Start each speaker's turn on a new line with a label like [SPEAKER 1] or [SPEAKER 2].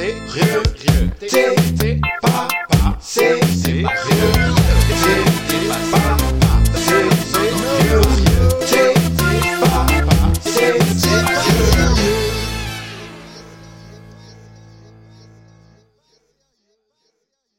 [SPEAKER 1] c'est Rive,